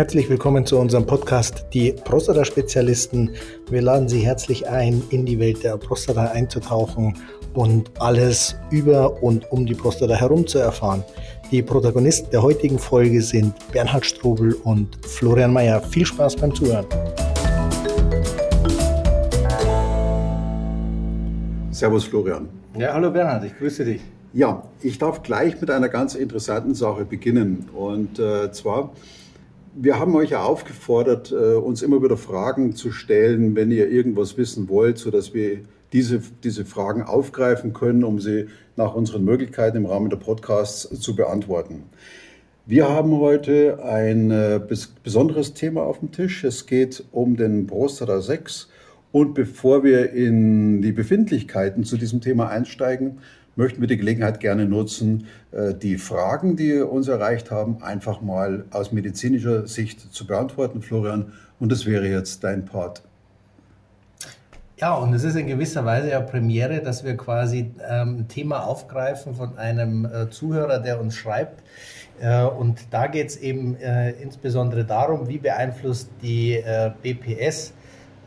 Herzlich willkommen zu unserem Podcast Die Prostata-Spezialisten. Wir laden Sie herzlich ein, in die Welt der Prostata einzutauchen und alles über und um die Prostata herum zu erfahren. Die Protagonisten der heutigen Folge sind Bernhard Strobel und Florian Mayer. Viel Spaß beim Zuhören. Servus Florian. Ja, hallo Bernhard, ich grüße dich. Ja, ich darf gleich mit einer ganz interessanten Sache beginnen. Und äh, zwar, wir haben euch ja aufgefordert, äh, uns immer wieder Fragen zu stellen, wenn ihr irgendwas wissen wollt, sodass wir diese, diese Fragen aufgreifen können, um sie nach unseren Möglichkeiten im Rahmen der Podcasts zu beantworten. Wir haben heute ein äh, besonderes Thema auf dem Tisch. Es geht um den Prostata 6. Und bevor wir in die Befindlichkeiten zu diesem Thema einsteigen, möchten wir die Gelegenheit gerne nutzen, äh, die Fragen, die uns erreicht haben, einfach mal aus medizinischer Sicht zu beantworten, Florian. Und das wäre jetzt dein Part. Ja, und es ist in gewisser Weise ja Premiere, dass wir quasi ähm, ein Thema aufgreifen von einem äh, Zuhörer, der uns schreibt. Äh, und da geht es eben äh, insbesondere darum, wie beeinflusst die äh, BPS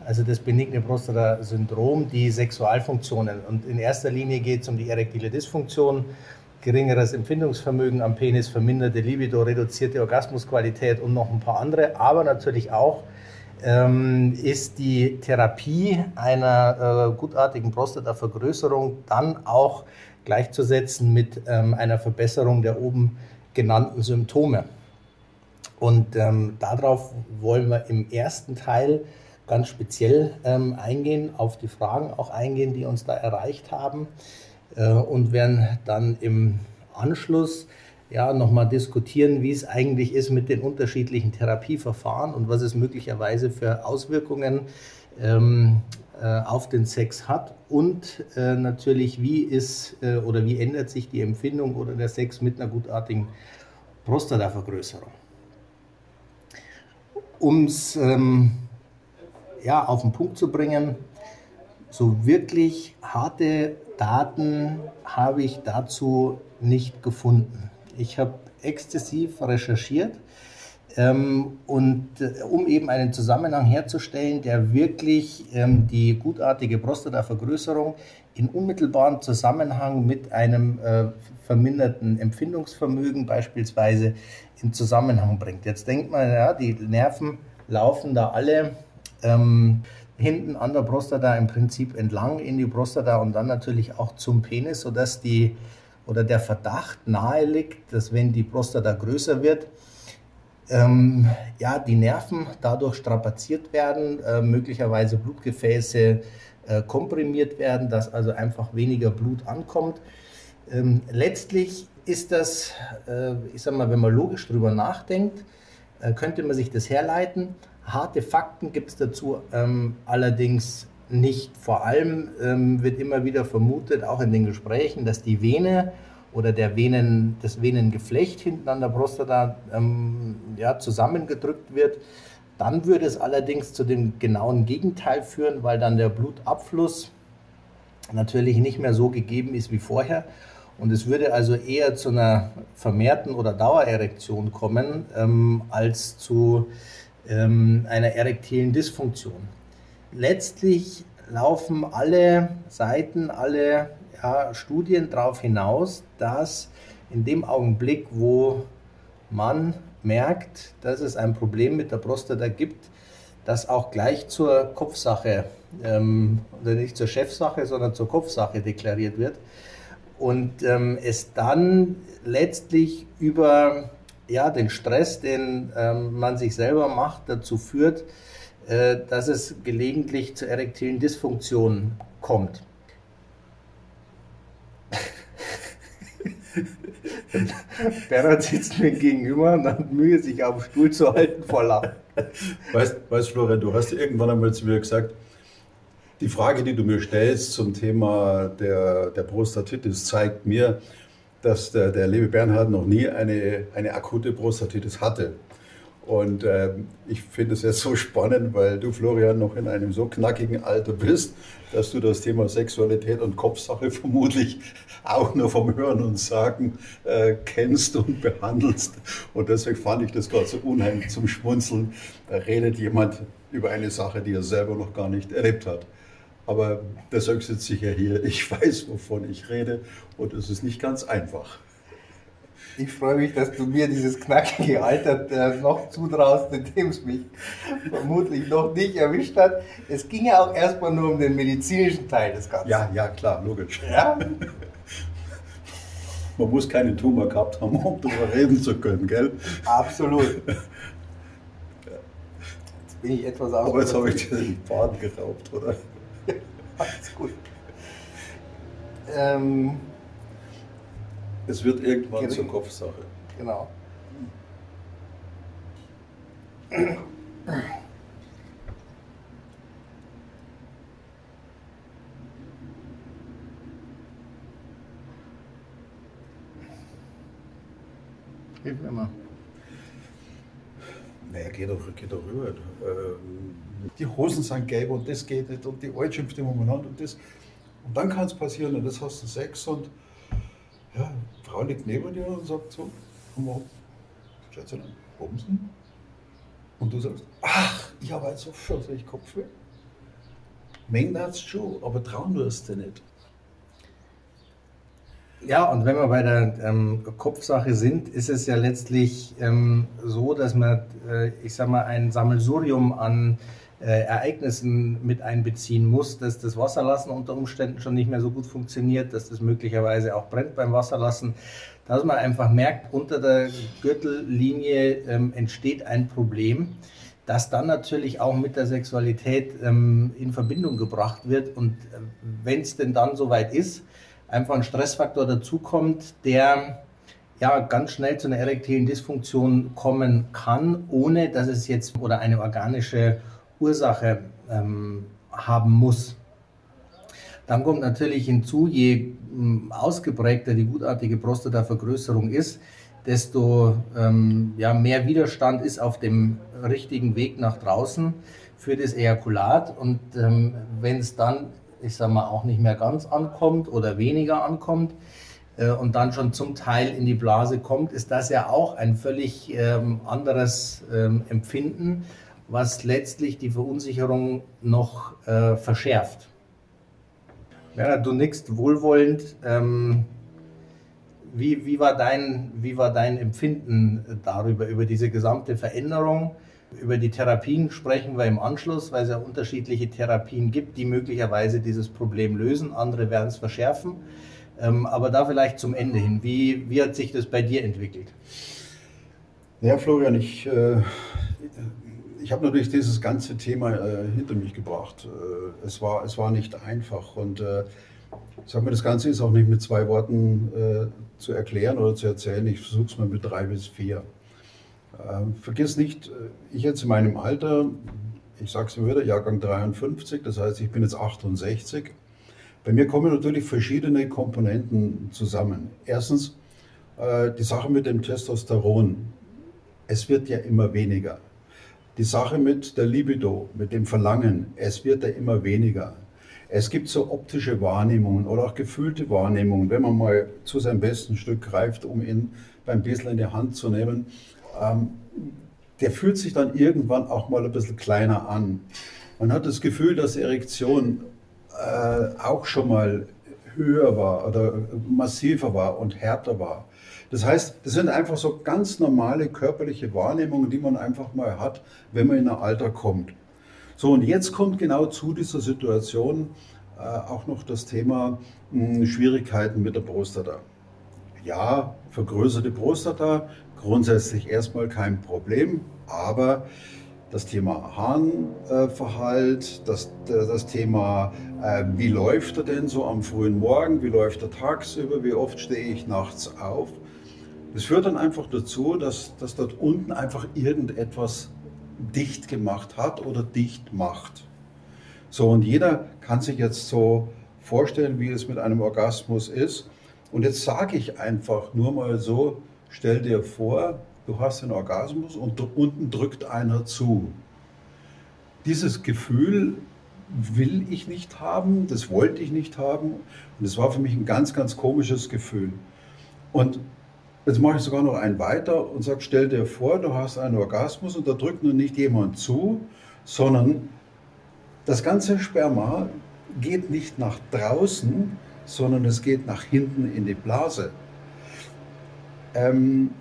also das benigne Prostata-Syndrom, die Sexualfunktionen. Und in erster Linie geht es um die erektile Dysfunktion, geringeres Empfindungsvermögen am Penis, verminderte Libido, reduzierte Orgasmusqualität und noch ein paar andere. Aber natürlich auch ähm, ist die Therapie einer äh, gutartigen Prostatavergrößerung dann auch gleichzusetzen mit ähm, einer Verbesserung der oben genannten Symptome. Und ähm, darauf wollen wir im ersten Teil ganz speziell ähm, eingehen, auf die Fragen auch eingehen, die uns da erreicht haben äh, und werden dann im Anschluss ja, nochmal diskutieren, wie es eigentlich ist mit den unterschiedlichen Therapieverfahren und was es möglicherweise für Auswirkungen ähm, äh, auf den Sex hat und äh, natürlich, wie ist äh, oder wie ändert sich die Empfindung oder der Sex mit einer gutartigen Prostatavergrößerung. Um es ähm, ja, auf den Punkt zu bringen. So wirklich harte Daten habe ich dazu nicht gefunden. Ich habe exzessiv recherchiert ähm, und äh, um eben einen Zusammenhang herzustellen, der wirklich ähm, die gutartige Prostatavergrößerung in unmittelbaren Zusammenhang mit einem äh, verminderten Empfindungsvermögen beispielsweise in Zusammenhang bringt. Jetzt denkt man, ja, die Nerven laufen da alle ähm, hinten an der Prostata im Prinzip entlang in die Prostata und dann natürlich auch zum Penis, sodass die oder der Verdacht nahe liegt, dass wenn die Prostata größer wird, ähm, ja, die Nerven dadurch strapaziert werden, äh, möglicherweise Blutgefäße äh, komprimiert werden, dass also einfach weniger Blut ankommt. Ähm, letztlich ist das, äh, ich sag mal, wenn man logisch drüber nachdenkt, äh, könnte man sich das herleiten. Harte Fakten gibt es dazu ähm, allerdings nicht. Vor allem ähm, wird immer wieder vermutet, auch in den Gesprächen, dass die Vene oder der Venen, das Venengeflecht hinten an der Prostata ähm, ja, zusammengedrückt wird. Dann würde es allerdings zu dem genauen Gegenteil führen, weil dann der Blutabfluss natürlich nicht mehr so gegeben ist wie vorher. Und es würde also eher zu einer vermehrten oder Dauererektion kommen, ähm, als zu ähm, einer erektilen Dysfunktion. Letztlich laufen alle Seiten, alle ja, Studien darauf hinaus, dass in dem Augenblick, wo man merkt, dass es ein Problem mit der Prostata gibt, das auch gleich zur Kopfsache, ähm, oder nicht zur Chefsache, sondern zur Kopfsache deklariert wird. Und ähm, es dann letztlich über ja, den Stress, den ähm, man sich selber macht, dazu führt, äh, dass es gelegentlich zu erektilen Dysfunktionen kommt. Bernhard sitzt mir gegenüber und hat Mühe, sich auf dem Stuhl zu halten vor Lachen. Weißt, weißt Florian, du hast irgendwann einmal zu mir gesagt, die Frage, die du mir stellst zum Thema der, der Prostatitis, zeigt mir, dass der, der Levi Bernhard noch nie eine, eine akute Prostatitis hatte. Und ähm, ich finde es jetzt so spannend, weil du, Florian, noch in einem so knackigen Alter bist, dass du das Thema Sexualität und Kopfsache vermutlich auch nur vom Hören und Sagen äh, kennst und behandelst. Und deswegen fand ich das gerade so unheimlich zum Schmunzeln. Da redet jemand über eine Sache, die er selber noch gar nicht erlebt hat. Aber deshalb sitze ich ja hier. Ich weiß, wovon ich rede und es ist nicht ganz einfach. Ich freue mich, dass du mir dieses knackige Alter äh, noch zutraust, indem es mich vermutlich noch nicht erwischt hat. Es ging ja auch erstmal nur um den medizinischen Teil des Ganzen. Ja, ja, klar, logisch. Ja? Man muss keinen Tumor gehabt haben, um darüber reden zu können, gell? Absolut. Jetzt bin ich etwas aus. Aber jetzt habe ich dir den Faden geraubt, oder? Alles gut. Ähm, es wird irgendwann gering. zur Kopfsache. Genau. Hilf mir mal. Naja, geh doch, geh doch rüber. Ähm, die Hosen sind gelb und das geht nicht und die Alt schimpft immer umeinander und das. Und dann kann es passieren und das hast du Sex und ja, Frau liegt neben dir und sagt so, komm mal, Schätzchen, bumsen. Und du sagst, ach, ich habe halt so fürchterlich Kopfweh. Mengen hat's schon, aber trauen wirst du nicht. Ja, und wenn wir bei der ähm, Kopfsache sind, ist es ja letztlich ähm, so, dass man, äh, ich sag mal, ein Sammelsurium an Ereignissen mit einbeziehen muss, dass das Wasserlassen unter Umständen schon nicht mehr so gut funktioniert, dass das möglicherweise auch brennt beim Wasserlassen, dass man einfach merkt, unter der Gürtellinie ähm, entsteht ein Problem, das dann natürlich auch mit der Sexualität ähm, in Verbindung gebracht wird. Und äh, wenn es denn dann soweit ist, einfach ein Stressfaktor dazukommt, der ja ganz schnell zu einer erektilen Dysfunktion kommen kann, ohne dass es jetzt oder eine organische Ursache ähm, haben muss. Dann kommt natürlich hinzu, je ähm, ausgeprägter die gutartige Prostatavergrößerung ist, desto ähm, ja, mehr Widerstand ist auf dem richtigen Weg nach draußen für das Ejakulat. Und ähm, wenn es dann, ich sage mal, auch nicht mehr ganz ankommt oder weniger ankommt äh, und dann schon zum Teil in die Blase kommt, ist das ja auch ein völlig ähm, anderes ähm, Empfinden was letztlich die Verunsicherung noch äh, verschärft. Ja, du nickst wohlwollend. Ähm, wie, wie, war dein, wie war dein Empfinden darüber, über diese gesamte Veränderung? Über die Therapien sprechen wir im Anschluss, weil es ja unterschiedliche Therapien gibt, die möglicherweise dieses Problem lösen. Andere werden es verschärfen. Ähm, aber da vielleicht zum Ende hin. Wie, wie hat sich das bei dir entwickelt? Ja, Florian, ich äh, ich habe natürlich dieses ganze Thema äh, hinter mich gebracht. Äh, es, war, es war nicht einfach und äh, sag mal, das Ganze ist auch nicht mit zwei Worten äh, zu erklären oder zu erzählen. Ich versuche es mal mit drei bis vier. Ähm, vergiss nicht, äh, ich jetzt in meinem Alter, ich sage es wieder, Jahrgang 53, das heißt, ich bin jetzt 68. Bei mir kommen natürlich verschiedene Komponenten zusammen. Erstens äh, die Sache mit dem Testosteron. Es wird ja immer weniger. Die Sache mit der Libido, mit dem Verlangen, es wird ja immer weniger. Es gibt so optische Wahrnehmungen oder auch gefühlte Wahrnehmungen, wenn man mal zu seinem besten Stück greift, um ihn beim Bissl in die Hand zu nehmen. Ähm, der fühlt sich dann irgendwann auch mal ein bisschen kleiner an. Man hat das Gefühl, dass Erektion äh, auch schon mal höher war oder massiver war und härter war. Das heißt, das sind einfach so ganz normale körperliche Wahrnehmungen, die man einfach mal hat, wenn man in ein Alter kommt. So, und jetzt kommt genau zu dieser Situation äh, auch noch das Thema mh, hm, Schwierigkeiten mit der Prostata. Ja, vergrößerte Prostata, grundsätzlich erstmal kein Problem, aber das Thema Harnverhalt, das, das Thema, äh, wie läuft er denn so am frühen Morgen, wie läuft er tagsüber, wie oft stehe ich nachts auf, das führt dann einfach dazu, dass, dass dort unten einfach irgendetwas dicht gemacht hat oder dicht macht. So, und jeder kann sich jetzt so vorstellen, wie es mit einem Orgasmus ist. Und jetzt sage ich einfach nur mal so, stell dir vor, du hast einen Orgasmus und unten drückt einer zu. Dieses Gefühl will ich nicht haben, das wollte ich nicht haben und es war für mich ein ganz, ganz komisches Gefühl. Und jetzt mache ich sogar noch einen weiter und sage, stell dir vor, du hast einen Orgasmus und da drückt nur nicht jemand zu, sondern das ganze Sperma geht nicht nach draußen, sondern es geht nach hinten in die Blase. Ähm,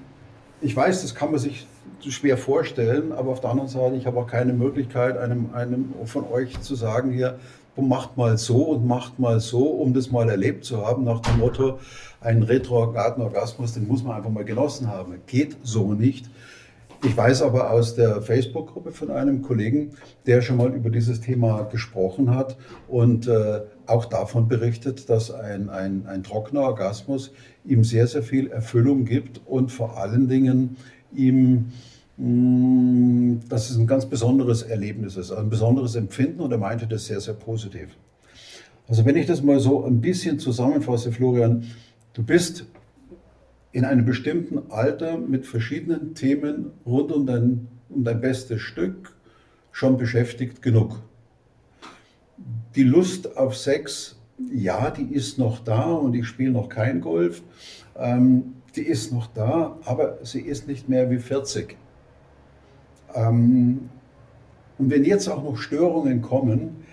ich weiß, das kann man sich schwer vorstellen, aber auf der anderen Seite, ich habe auch keine Möglichkeit, einem, einem von euch zu sagen, hier, macht mal so und macht mal so, um das mal erlebt zu haben, nach dem Motto, einen retrograden Orgasmus, den muss man einfach mal genossen haben. Geht so nicht. Ich weiß aber aus der Facebook-Gruppe von einem Kollegen, der schon mal über dieses Thema gesprochen hat und äh, auch davon berichtet, dass ein, ein, ein trockener Orgasmus ihm sehr, sehr viel Erfüllung gibt und vor allen Dingen ihm dass es ein ganz besonderes Erlebnis ist, ein besonderes Empfinden und er meinte das sehr, sehr positiv. Also wenn ich das mal so ein bisschen zusammenfasse, Florian, du bist in einem bestimmten Alter mit verschiedenen Themen rund um dein, um dein bestes Stück schon beschäftigt genug. Die Lust auf Sex, ja, die ist noch da und ich spiele noch kein Golf. Ähm, die ist noch da, aber sie ist nicht mehr wie 40. Ähm, und wenn jetzt auch noch Störungen kommen,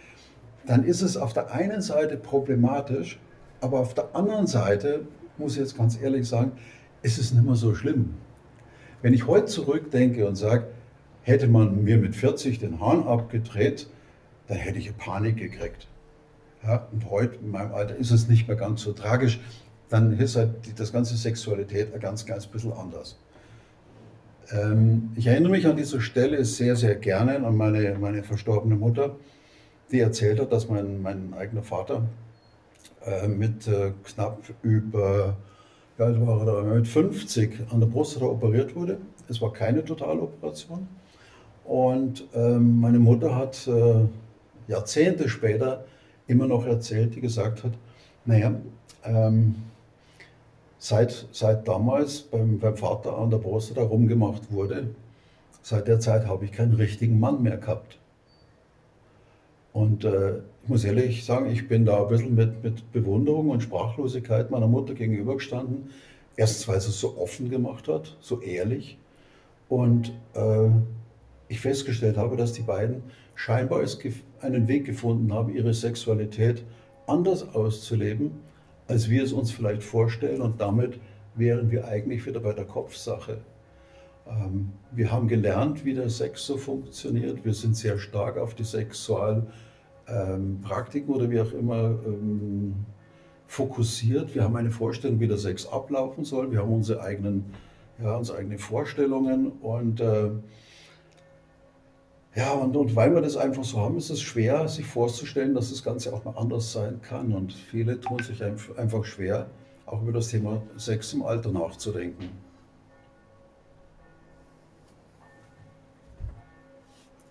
dann ist es auf der einen Seite problematisch, aber auf der anderen Seite muss ich jetzt ganz ehrlich sagen, ist es nicht mehr so schlimm. Wenn ich heute zurückdenke und sage, hätte man mir mit 40 den Hahn abgedreht, dann hätte ich Panik gekriegt. Ja, und heute in meinem Alter ist es nicht mehr ganz so tragisch. Dann ist halt das ganze Sexualität ganz, ganz bisschen anders. Ähm, ich erinnere mich an dieser Stelle sehr, sehr gerne an meine, meine verstorbene Mutter, die erzählt hat, dass mein, mein eigener Vater äh, mit äh, knapp über ja, war er mit 50 an der Brust operiert wurde. Es war keine Totaloperation. Und ähm, meine Mutter hat äh, Jahrzehnte später immer noch erzählt, die gesagt hat, naja, ähm, seit, seit damals beim, beim Vater an der Brust rumgemacht wurde, seit der Zeit habe ich keinen richtigen Mann mehr gehabt. Und äh, ich muss ehrlich sagen, ich bin da ein bisschen mit, mit Bewunderung und Sprachlosigkeit meiner Mutter gegenübergestanden. Erstens, weil sie es so offen gemacht hat, so ehrlich. Und äh, ich festgestellt habe, dass die beiden scheinbar einen Weg gefunden haben, ihre Sexualität anders auszuleben, als wir es uns vielleicht vorstellen. Und damit wären wir eigentlich wieder bei der Kopfsache. Ähm, wir haben gelernt, wie der Sex so funktioniert. Wir sind sehr stark auf die Sexualpraktiken ähm, oder wie auch immer ähm, fokussiert. Wir haben eine Vorstellung, wie der Sex ablaufen soll. Wir haben unsere eigenen, ja, unsere eigenen Vorstellungen und äh, ja, und, und weil wir das einfach so haben, ist es schwer, sich vorzustellen, dass das Ganze auch mal anders sein kann. Und viele tun sich einfach schwer, auch über das Thema Sex im Alter nachzudenken.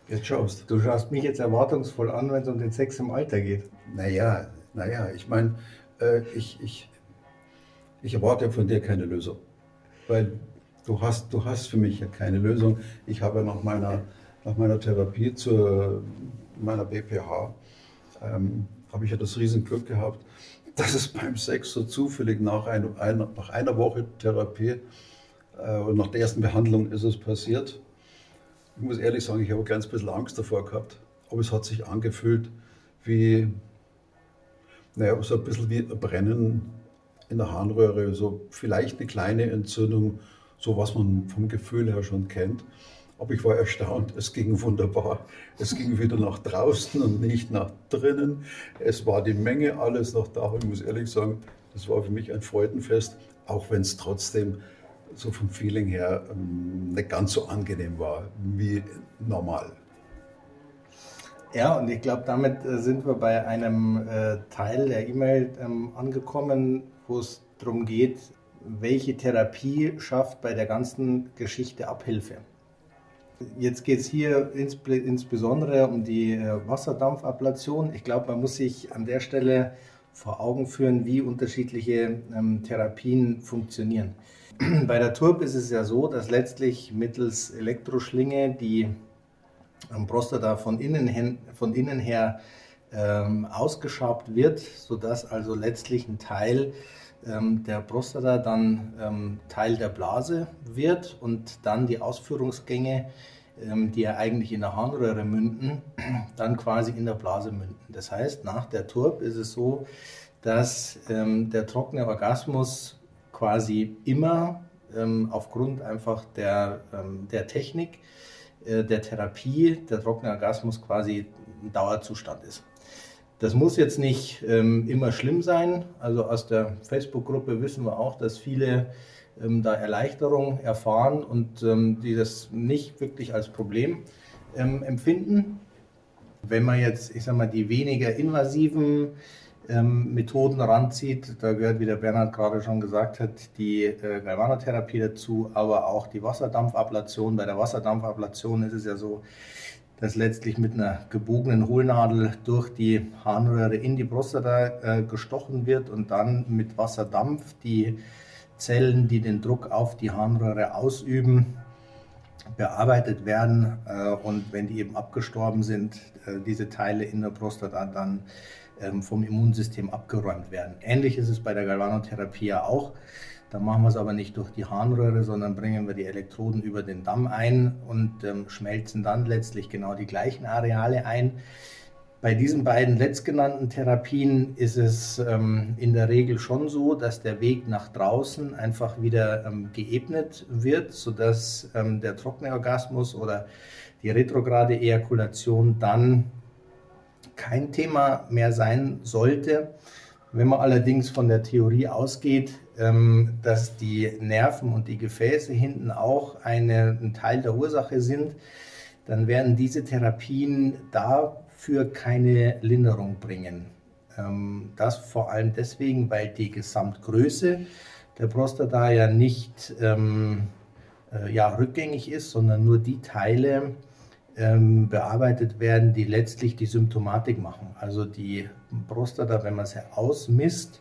Jetzt schaust. Du schaust mich jetzt erwartungsvoll an, wenn es um den Sex im Alter geht. Naja, naja, ich meine, äh, ich, ich, ich erwarte von dir keine Lösung. Weil du hast, du hast für mich ja keine Lösung. Ich habe nach meiner, nach meiner Therapie zu meiner BPH, ähm, habe ich ja das Riesenglück gehabt, dass es beim Sex so zufällig nach, ein, ein, nach einer Woche Therapie äh, und nach der ersten Behandlung ist es passiert ich muss ehrlich sagen, ich habe ganz bisschen Angst davor gehabt. Aber es hat sich angefühlt wie, naja, so ein bisschen wie ein Brennen in der Harnröhre, so vielleicht eine kleine Entzündung, so was man vom Gefühl her schon kennt. Aber ich war erstaunt, es ging wunderbar. Es ging wieder nach draußen und nicht nach drinnen. Es war die Menge alles noch da. Ich muss ehrlich sagen, das war für mich ein Freudenfest, auch wenn es trotzdem so vom Feeling her ähm, nicht ganz so angenehm war wie normal. Ja, und ich glaube, damit äh, sind wir bei einem äh, Teil der E-Mail ähm, angekommen, wo es darum geht, welche Therapie schafft bei der ganzen Geschichte Abhilfe. Jetzt geht es hier insb insbesondere um die äh, Wasserdampfablation. Ich glaube, man muss sich an der Stelle vor Augen führen, wie unterschiedliche ähm, Therapien funktionieren. bei der Turb ist es ja so, dass letztlich mittels Elektroschlinge die Prostata von innen, von innen her ähm, ausgeschabt wird, sodass also letztlich ein Teil ähm, der Prostata dann ähm, Teil der Blase wird und dann die Ausführungsgänge, ähm, die ja eigentlich in der Harnröhre münden, dann quasi in der Blase münden. Das heißt, nach der Turb ist es so, dass ähm, der trockene Orgasmus quasi immer ähm, aufgrund einfach der, der Technik, äh, der Therapie, der trockene Orgasmus quasi ein Dauerzustand ist. Das muss jetzt nicht ähm, immer schlimm sein. Also aus der Facebook-Gruppe wissen wir auch, dass viele ähm, da Erleichterung erfahren und ähm, die das nicht wirklich als Problem ähm, empfinden. Wenn man jetzt, ich sag mal, die weniger invasiven ähm, Methoden ranzieht, da gehört, wie der Bernhard gerade schon gesagt hat, die äh, Galvanotherapie dazu, aber auch die Wasserdampfablation. Bei der Wasserdampfablation ist es ja so, das letztlich mit einer gebogenen Hohlnadel durch die Harnröhre in die Prostata äh, gestochen wird und dann mit Wasserdampf die Zellen, die den Druck auf die Harnröhre ausüben, bearbeitet werden äh, und wenn die eben abgestorben sind, äh, diese Teile in der Prostata dann ähm, vom Immunsystem abgeräumt werden. Ähnlich ist es bei der Galvanotherapie ja auch. Da machen wir es aber nicht durch die Harnröhre, sondern bringen wir die Elektroden über den Damm ein und ähm, schmelzen dann letztlich genau die gleichen Areale ein. Bei diesen beiden letztgenannten Therapien ist es ähm, in der Regel schon so, dass der Weg nach draußen einfach wieder ähm, geebnet wird, sodass ähm, der trockene Orgasmus oder die retrograde Ejakulation dann kein Thema mehr sein sollte. Wenn man allerdings von der Theorie ausgeht, dass die Nerven und die Gefäße hinten auch eine, ein Teil der Ursache sind, dann werden diese Therapien dafür keine Linderung bringen. Ähm, das vor allem deswegen, weil die Gesamtgröße der Prostata ja nicht ähm, äh, ja, rückgängig ist, sondern nur die Teile, ähm, bearbeitet werden, die letztlich die Symptomatik machen. Also die Prostata, wenn man sie ausmisst,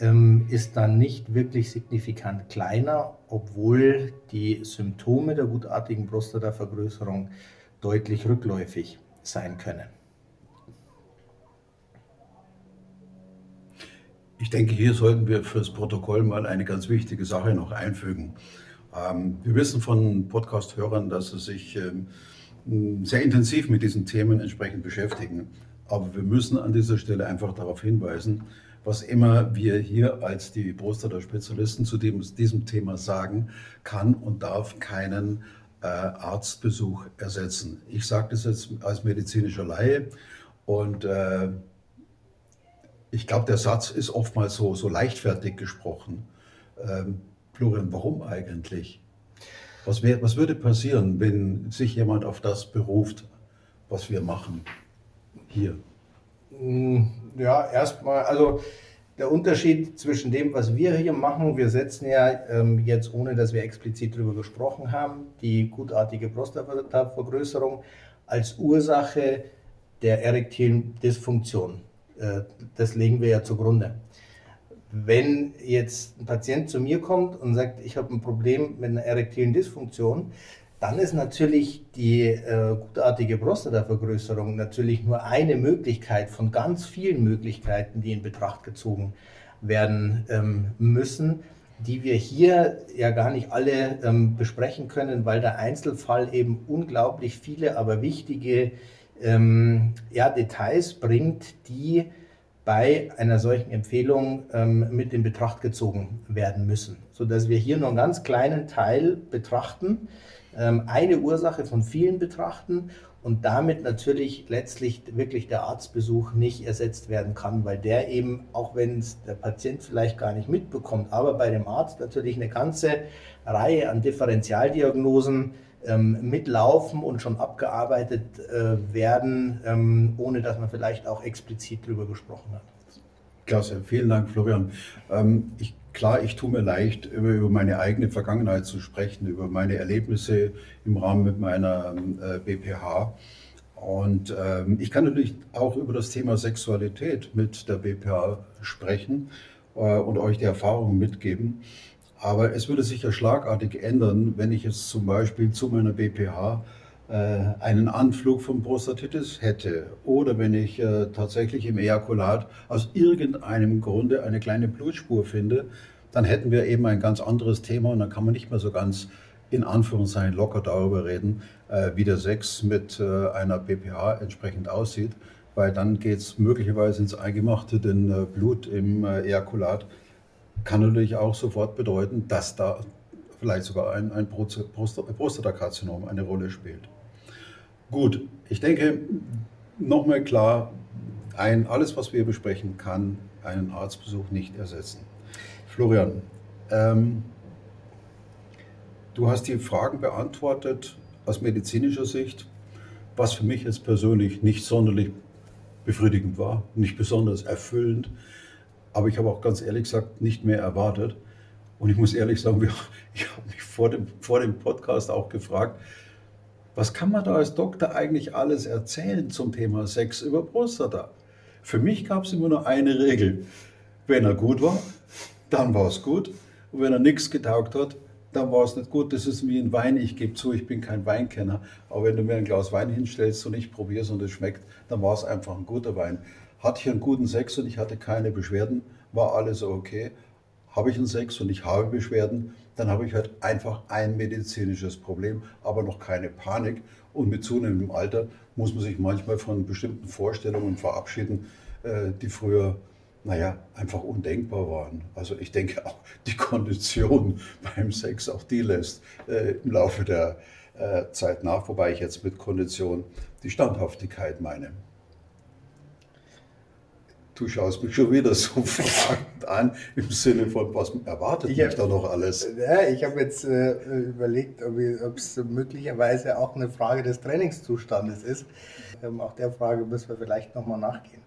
ähm, ist dann nicht wirklich signifikant kleiner, obwohl die Symptome der gutartigen Prostatavergrößerung deutlich rückläufig sein können. Ich denke, hier sollten wir fürs Protokoll mal eine ganz wichtige Sache noch einfügen. Ähm, wir wissen von Podcast-Hörern, dass sie sich ähm, sehr intensiv mit diesen Themen entsprechend beschäftigen. Aber wir müssen an dieser Stelle einfach darauf hinweisen, was immer wir hier als die Prostata-Spezialisten zu dem, diesem Thema sagen, kann und darf keinen äh, Arztbesuch ersetzen. Ich sage das jetzt als medizinischer Laie und äh, ich glaube, der Satz ist oftmals so, so leichtfertig gesprochen. Ähm, Florian, warum eigentlich? Was, wär, was würde passieren, wenn sich jemand auf das beruft, was wir machen hier? Ja, erstmal, also der Unterschied zwischen dem, was wir hier machen, wir setzen ja ähm, jetzt, ohne dass wir explizit darüber gesprochen haben, die gutartige Prostatavergrößerung als Ursache der erektilen Dysfunktion. Äh, das legen wir ja zugrunde wenn jetzt ein Patient zu mir kommt und sagt, ich habe ein Problem mit einer erektilen Dysfunktion, dann ist natürlich die äh, gutartige Prostatavergrößerung natürlich nur eine Möglichkeit von ganz vielen Möglichkeiten, die in Betracht gezogen werden ähm, müssen, die wir hier ja gar nicht alle ähm, besprechen können, weil der Einzelfall eben unglaublich viele, aber wichtige ähm, ja, Details bringt, die bei einer solchen Empfehlung ähm, mit in Betracht gezogen werden müssen, sodass wir hier nur einen ganz kleinen Teil betrachten, eine Ursache von vielen betrachten und damit natürlich letztlich wirklich der Arztbesuch nicht ersetzt werden kann, weil der eben, auch wenn es der Patient vielleicht gar nicht mitbekommt, aber bei dem Arzt natürlich eine ganze Reihe an Differentialdiagnosen ähm, mitlaufen und schon abgearbeitet äh, werden, ähm, ohne dass man vielleicht auch explizit darüber gesprochen hat. Klasse, vielen Dank, Florian. Ähm, ich, klar, ich tue mir leicht, über, über, meine eigene Vergangenheit zu sprechen, über meine Erlebnisse im Rahmen mit meiner äh, BPH. Und ähm, ich kann natürlich auch über das Thema Sexualität mit der BPH sprechen äh, und euch die Erfahrungen mitgeben. Aber es würde sich ja schlagartig ändern, wenn ich jetzt zum Beispiel zu meiner BPH einen Anflug von Prostatitis hätte oder wenn ich äh, tatsächlich im Ejakulat aus irgendeinem Grunde eine kleine Blutspur finde, dann hätten wir eben ein ganz anderes Thema und dann kann man nicht mehr so ganz in Anführungszeichen locker darüber reden, äh, wie der Sex mit einer BPH entsprechend aussieht, weil dann geht es möglicherweise ins Eingemachte, denn Blut im Ejakulat kann natürlich auch sofort bedeuten, dass da vielleicht sogar ein, ein Prostatakarzinom eine Rolle spielt. Gut, ich denke, nochmal klar, ein, alles, was wir besprechen, kann einen Arztbesuch nicht ersetzen. Florian, ähm, du hast die Fragen beantwortet aus medizinischer Sicht, was für mich jetzt persönlich nicht sonderlich befriedigend war, nicht besonders erfüllend. Aber ich habe auch ganz ehrlich gesagt nicht mehr erwartet. Und ich muss ehrlich sagen, ich habe mich vor dem, vor dem Podcast auch gefragt, was kann man da als Doktor eigentlich alles erzählen zum Thema Sex über Prostata? Für mich gab es immer nur eine Regel. Wenn er gut war, dann war es gut. Und wenn er nichts getaugt hat, dann war es nicht gut. Das ist wie ein Wein. Ich gebe zu, ich bin kein Weinkenner. Aber wenn du mir ein Glas Wein hinstellst und ich probiere es und es schmeckt, dann war es einfach ein guter Wein. Hatte ich einen guten Sex und ich hatte keine Beschwerden, war alles okay. Habe ich einen Sex und ich habe Beschwerden, dann habe ich halt einfach ein medizinisches Problem, aber noch keine Panik. Und mit zunehmendem Alter muss man sich manchmal von bestimmten Vorstellungen verabschieden, äh, die früher, naja, einfach undenkbar waren. Also ich denke auch die Kondition beim Sex, auch die lässt äh, im Laufe der äh, Zeit nach, wobei ich jetzt mit Kondition die Standhaftigkeit meine. Du schaust mich schon wieder so fragend an, im Sinne von, was erwartet ich mich da noch alles? Ja, ich habe jetzt äh, überlegt, ob es möglicherweise auch eine Frage des Trainingszustandes ist. Ähm, auch der Frage müssen wir vielleicht nochmal nachgehen.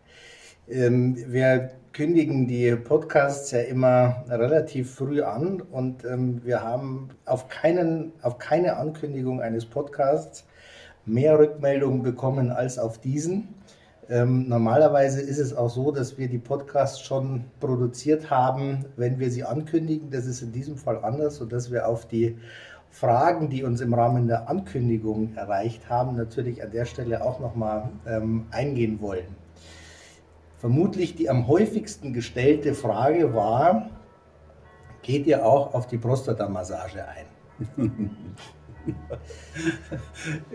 Ähm, wir kündigen die Podcasts ja immer relativ früh an und ähm, wir haben auf, keinen, auf keine Ankündigung eines Podcasts mehr Rückmeldungen bekommen als auf diesen. Ähm, normalerweise ist es auch so, dass wir die Podcasts schon produziert haben, wenn wir sie ankündigen. Das ist in diesem Fall anders, sodass wir auf die Fragen, die uns im Rahmen der Ankündigung erreicht haben, natürlich an der Stelle auch nochmal ähm, eingehen wollen. Vermutlich die am häufigsten gestellte Frage war, geht ihr auch auf die Prostatamassage ein?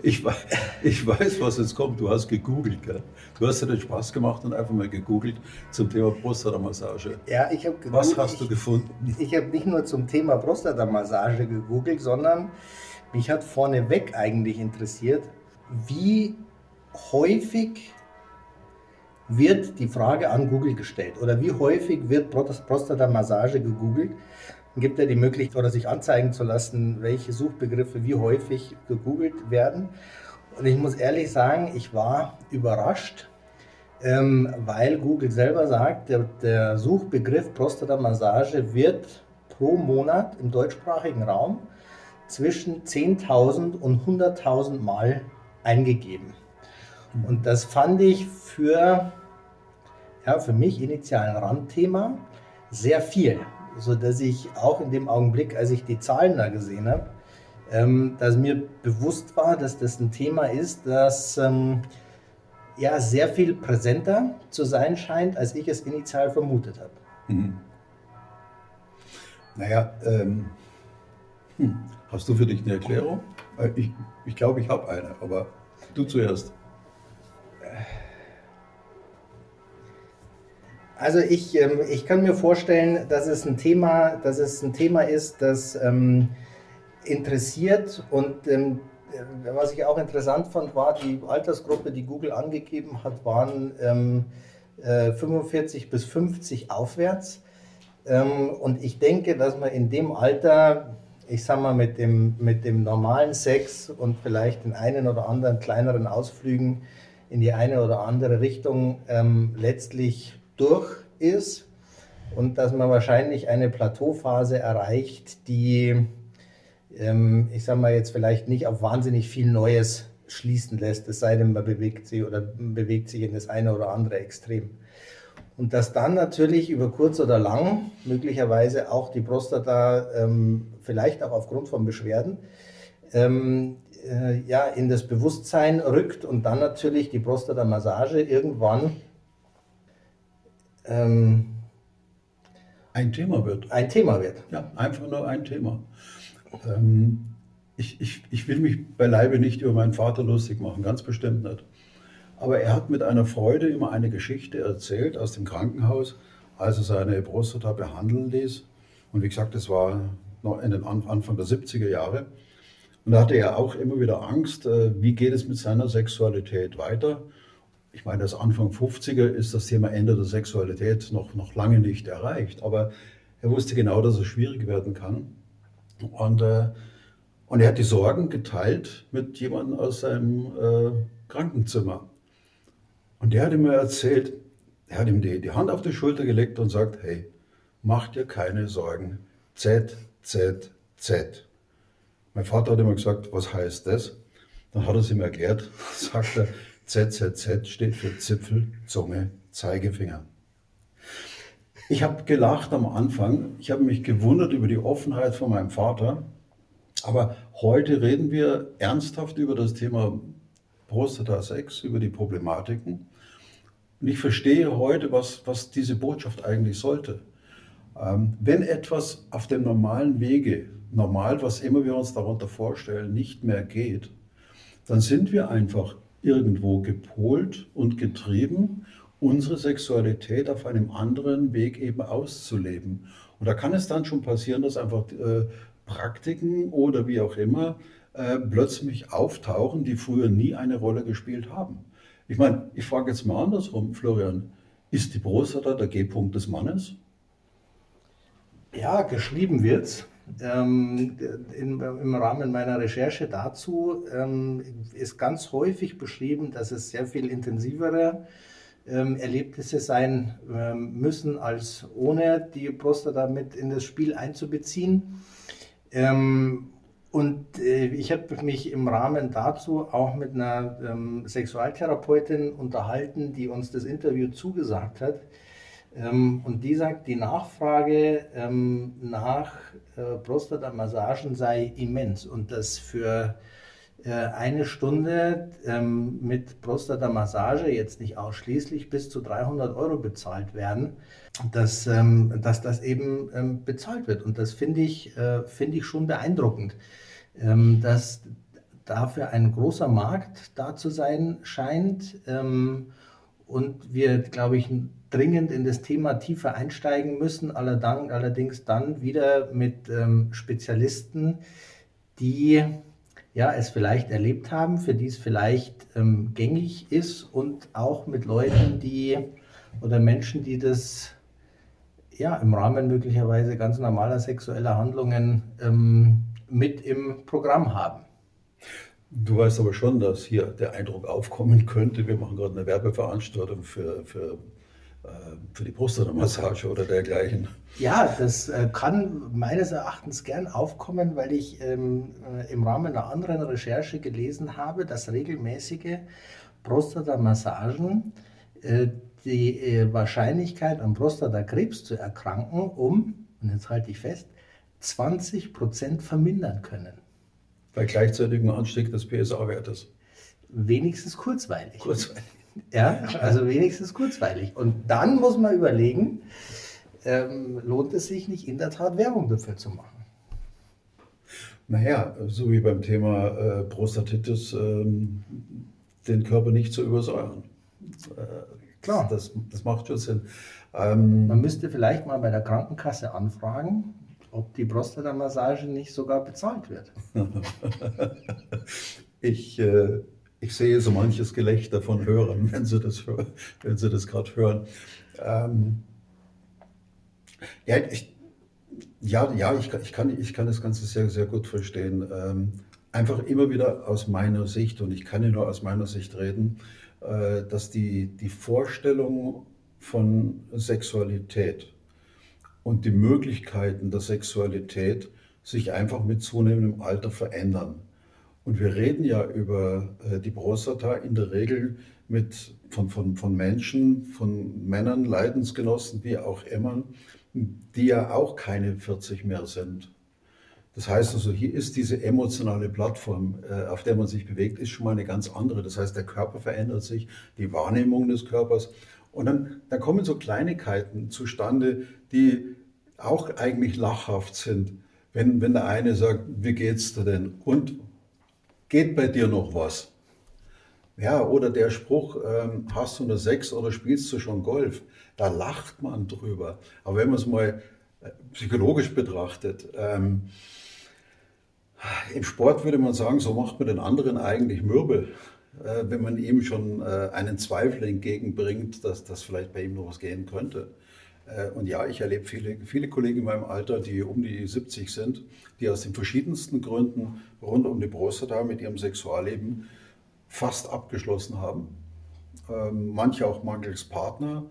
Ich weiß, ich weiß, was jetzt kommt. Du hast gegoogelt, gell? Du hast dir den Spaß gemacht und einfach mal gegoogelt zum Thema Prostata-Massage. Ja, ich habe Was hast du gefunden? Ich, ich habe nicht nur zum Thema Prostata-Massage gegoogelt, sondern mich hat vorneweg eigentlich interessiert, wie häufig wird die Frage an Google gestellt oder wie häufig wird Prostata-Massage gegoogelt gibt er die Möglichkeit, oder sich anzeigen zu lassen, welche Suchbegriffe wie häufig gegoogelt werden. Und ich muss ehrlich sagen, ich war überrascht, ähm, weil Google selber sagt, der, der Suchbegriff Prostata-Massage wird pro Monat im deutschsprachigen Raum zwischen 10.000 und 100.000 Mal eingegeben. Und das fand ich für, ja, für mich initial ein Randthema sehr viel so dass ich auch in dem Augenblick, als ich die Zahlen da gesehen habe, ähm, dass mir bewusst war, dass das ein Thema ist, das ähm, ja sehr viel präsenter zu sein scheint, als ich es initial vermutet habe. Mhm. Naja, ähm, hm, hast du für dich eine Erklärung? Äh, ich, ich glaube, ich habe eine, aber du zuerst. Also ich, ähm, ich kann mir vorstellen, dass es ein Thema, dass es ein Thema ist, das ähm, interessiert und ähm, äh, was ich auch interessant fand, war die Altersgruppe, die Google angegeben hat, waren ähm, äh, 45 bis 50 aufwärts. Ähm, und ich denke, dass man in dem Alter, ich sag mal, mit dem, mit dem normalen Sex und vielleicht den einen oder anderen kleineren Ausflügen in die eine oder andere Richtung ähm, letztlich durch ist und dass man wahrscheinlich eine Plateauphase erreicht, die, ähm, ich sage mal jetzt vielleicht nicht auf wahnsinnig viel Neues schließen lässt, es sei denn, man bewegt sich oder bewegt sich in das eine oder andere Extrem. Und dass dann natürlich über kurz oder lang möglicherweise auch die Prostata ähm, vielleicht auch aufgrund von Beschwerden ähm, äh, ja, in das Bewusstsein rückt und dann natürlich die Prostata-Massage irgendwann ähm, ein Thema wird. Ein Thema wird. Ja, einfach nur ein Thema. Ähm, ich, ich, ich will mich beileibe nicht über meinen Vater lustig machen, ganz bestimmt nicht. Aber er hat mit einer Freude immer eine Geschichte erzählt aus dem Krankenhaus, als er seine Prostata behandeln ließ. Und wie gesagt, das war noch in den Anfang der 70er Jahre. Und da hatte er auch immer wieder Angst, äh, wie geht es mit seiner Sexualität weiter. Ich meine, das Anfang 50er ist das Thema Ende der Sexualität noch, noch lange nicht erreicht. Aber er wusste genau, dass es schwierig werden kann. Und, äh, und er hat die Sorgen geteilt mit jemandem aus seinem äh, Krankenzimmer. Und der hat ihm erzählt, er hat ihm die, die Hand auf die Schulter gelegt und sagt, hey, mach dir keine Sorgen. Z, Z, Z. Mein Vater hat immer gesagt, was heißt das? Dann hat er es ihm erklärt, sagt er, ZZZ steht für Zipfel, Zunge, Zeigefinger. Ich habe gelacht am Anfang, ich habe mich gewundert über die Offenheit von meinem Vater, aber heute reden wir ernsthaft über das Thema Prostata-Sex, über die Problematiken. Und ich verstehe heute, was, was diese Botschaft eigentlich sollte. Ähm, wenn etwas auf dem normalen Wege, normal, was immer wir uns darunter vorstellen, nicht mehr geht, dann sind wir einfach irgendwo gepolt und getrieben, unsere Sexualität auf einem anderen Weg eben auszuleben. Und da kann es dann schon passieren, dass einfach äh, Praktiken oder wie auch immer äh, plötzlich auftauchen, die früher nie eine Rolle gespielt haben. Ich meine, ich frage jetzt mal andersrum, Florian, ist die Prostata der G-Punkt des Mannes? Ja, geschrieben wird's. Ähm, in, Im Rahmen meiner Recherche dazu ähm, ist ganz häufig beschrieben, dass es sehr viel intensivere ähm, Erlebnisse sein ähm, müssen, als ohne die Prostata mit in das Spiel einzubeziehen. Ähm, und äh, ich habe mich im Rahmen dazu auch mit einer ähm, Sexualtherapeutin unterhalten, die uns das Interview zugesagt hat. Ähm, und die sagt, die Nachfrage ähm, nach äh, Prostata-Massagen sei immens und dass für äh, eine Stunde ähm, mit Prostata-Massage jetzt nicht ausschließlich bis zu 300 Euro bezahlt werden, dass, dass das eben bezahlt wird. Und das finde ich, äh, find ich schon beeindruckend, dass dafür ein großer Markt da zu sein scheint und wir, glaube ich, dringend in das Thema tiefer einsteigen müssen, allerdings dann wieder mit ähm, Spezialisten, die ja, es vielleicht erlebt haben, für die es vielleicht ähm, gängig ist und auch mit Leuten, die oder Menschen, die das ja im Rahmen möglicherweise ganz normaler sexueller Handlungen ähm, mit im Programm haben. Du weißt aber schon, dass hier der Eindruck aufkommen könnte, wir machen gerade eine Werbeveranstaltung für, für für die Prostata-Massage oder dergleichen. Ja, das äh, kann meines Erachtens gern aufkommen, weil ich ähm, äh, im Rahmen einer anderen Recherche gelesen habe, dass regelmäßige Prostata-Massagen äh, die äh, Wahrscheinlichkeit an Prostatakrebs zu erkranken um, und jetzt halte ich fest, 20 Prozent vermindern können. Bei gleichzeitigem Anstieg des PSA-Wertes. Wenigstens kurzweilig. Kurzweilig. Ja, also wenigstens kurzweilig. Und dann muss man überlegen, ähm, lohnt es sich nicht in der Tat Werbung dafür zu machen? Naja, so wie beim Thema äh, Prostatitis, ähm, den Körper nicht zu übersäuern. Äh, Klar. Das, das macht schon Sinn. Ähm, Man müsste vielleicht mal bei der Krankenkasse anfragen, ob die Prostata-Massage nicht sogar bezahlt wird. ich äh, ich sehe so manches Gelächter von Hörern, wenn sie das, wenn sie das gerade hören. Ähm, ja, ich, ja, ja ich, ich, kann, ich kann das Ganze sehr, sehr gut verstehen. Ähm, einfach immer wieder aus meiner Sicht, und ich kann ja nur aus meiner Sicht reden, äh, dass die, die Vorstellung von Sexualität und die Möglichkeiten der Sexualität sich einfach mit zunehmendem Alter verändern. Und wir reden ja über äh, die Prostata in der Regel mit, von, von, von Menschen, von Männern, Leidensgenossen, wie auch immer, die ja auch keine 40 mehr sind. Das heißt also, hier ist diese emotionale Plattform, äh, auf der man sich bewegt, ist schon mal eine ganz andere. Das heißt, der Körper verändert sich, die Wahrnehmung des Körpers. Und dann, dann kommen so Kleinigkeiten zustande, die auch eigentlich lachhaft sind. Wenn, wenn der eine sagt, wie geht's dir denn? Und geht bei dir noch was? Ja, oder der Spruch, ähm, hast du eine Sechs oder spielst du schon Golf? Da lacht man drüber. Aber wenn man es mal äh, psychologisch betrachtet, ähm, im Sport würde man sagen, so macht man den anderen eigentlich mürbe, äh, wenn man ihm schon äh, einen Zweifel entgegenbringt, dass das vielleicht bei ihm noch was gehen könnte. Äh, und ja, ich erlebe viele, viele Kollegen in meinem Alter, die um die 70 sind, die aus den verschiedensten Gründen rund um die Prostata mit ihrem Sexualleben fast abgeschlossen haben. Ähm, manche auch mangels Partner.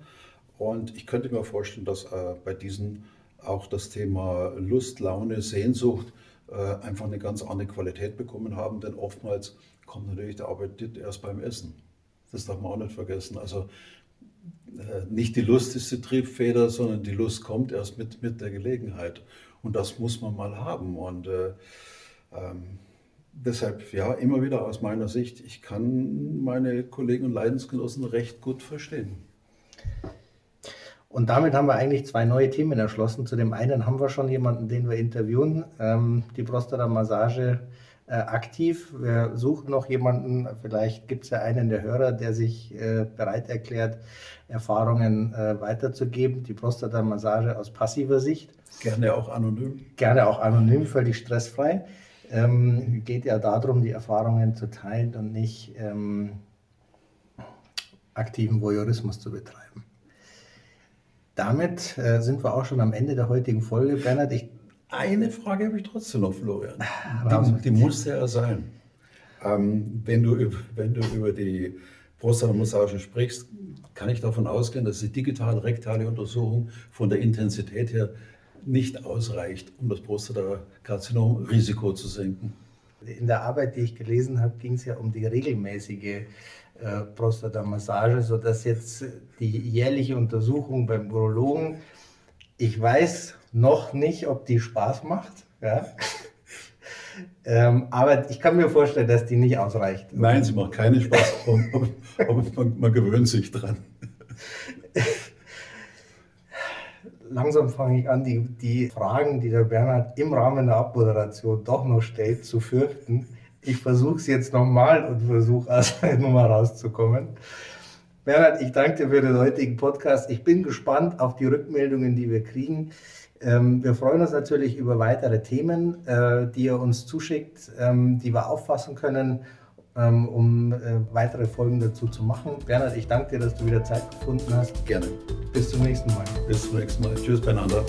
Und ich könnte mir vorstellen, dass bei diesen auch das Thema Lust, Laune, Sehnsucht äh, einfach eine ganz andere Qualität bekommen haben, denn oftmals kommt natürlich der Appetit erst beim Essen. Das darf man auch nicht vergessen. Also äh, nicht die Lust ist die Triebfeder, sondern die Lust kommt erst mit, mit der Gelegenheit. Und das muss man mal haben. Und äh, ähm, deshalb, ja, immer wieder aus meiner Sicht, ich kann meine Kollegen und Leidensgenossen recht gut verstehen. Und damit haben wir eigentlich zwei neue Themen erschlossen. Zu dem einen haben wir schon jemanden, den wir interviewen, ähm, die Prostata-Massage äh, aktiv. Wir suchen noch jemanden, vielleicht gibt es ja einen der Hörer, der sich äh, bereit erklärt, Erfahrungen äh, weiterzugeben. Die Prostata-Massage aus passiver Sicht. Gerne auch anonym. Gerne auch anonym, völlig stressfrei. Ähm, geht ja darum, die Erfahrungen zu teilen und nicht ähm, aktiven Voyeurismus zu betreiben. Damit äh, sind wir auch schon am Ende der heutigen Folge. Bernhard, ich eine Frage habe ich trotzdem noch, Florian. Die, die muss ja sein. Ähm, wenn, du, wenn du über die Prostata-Massage sprichst, kann ich davon ausgehen, dass die digitale rektale Untersuchung von der Intensität her nicht ausreicht, um das Prostatakarzinom-Risiko zu senken. In der Arbeit, die ich gelesen habe, ging es ja um die regelmäßige äh, Prostata-Massage, sodass jetzt die jährliche Untersuchung beim Urologen, ich weiß noch nicht, ob die Spaß macht. Ja? ähm, aber ich kann mir vorstellen, dass die nicht ausreicht. Nein, sie macht keinen Spaß, aber man, man gewöhnt sich dran. langsam fange ich an, die, die Fragen, die der Bernhard im Rahmen der Abmoderation doch noch stellt, zu fürchten ich versuche es jetzt nochmal und versuche aus der Nummer rauszukommen. Bernhard, ich danke dir für den heutigen Podcast. Ich bin gespannt auf die Rückmeldungen, die wir kriegen. Ähm, wir freuen uns natürlich über weitere Themen, äh, die ihr uns zuschickt, ähm, die wir auffassen können, ähm, um äh, weitere Folgen dazu zu machen. Bernhard, ich danke dir, dass du wieder Zeit gefunden hast. Gerne. Bis zum nächsten Mal. Bis zum nächsten Mal. Tschüss beieinander.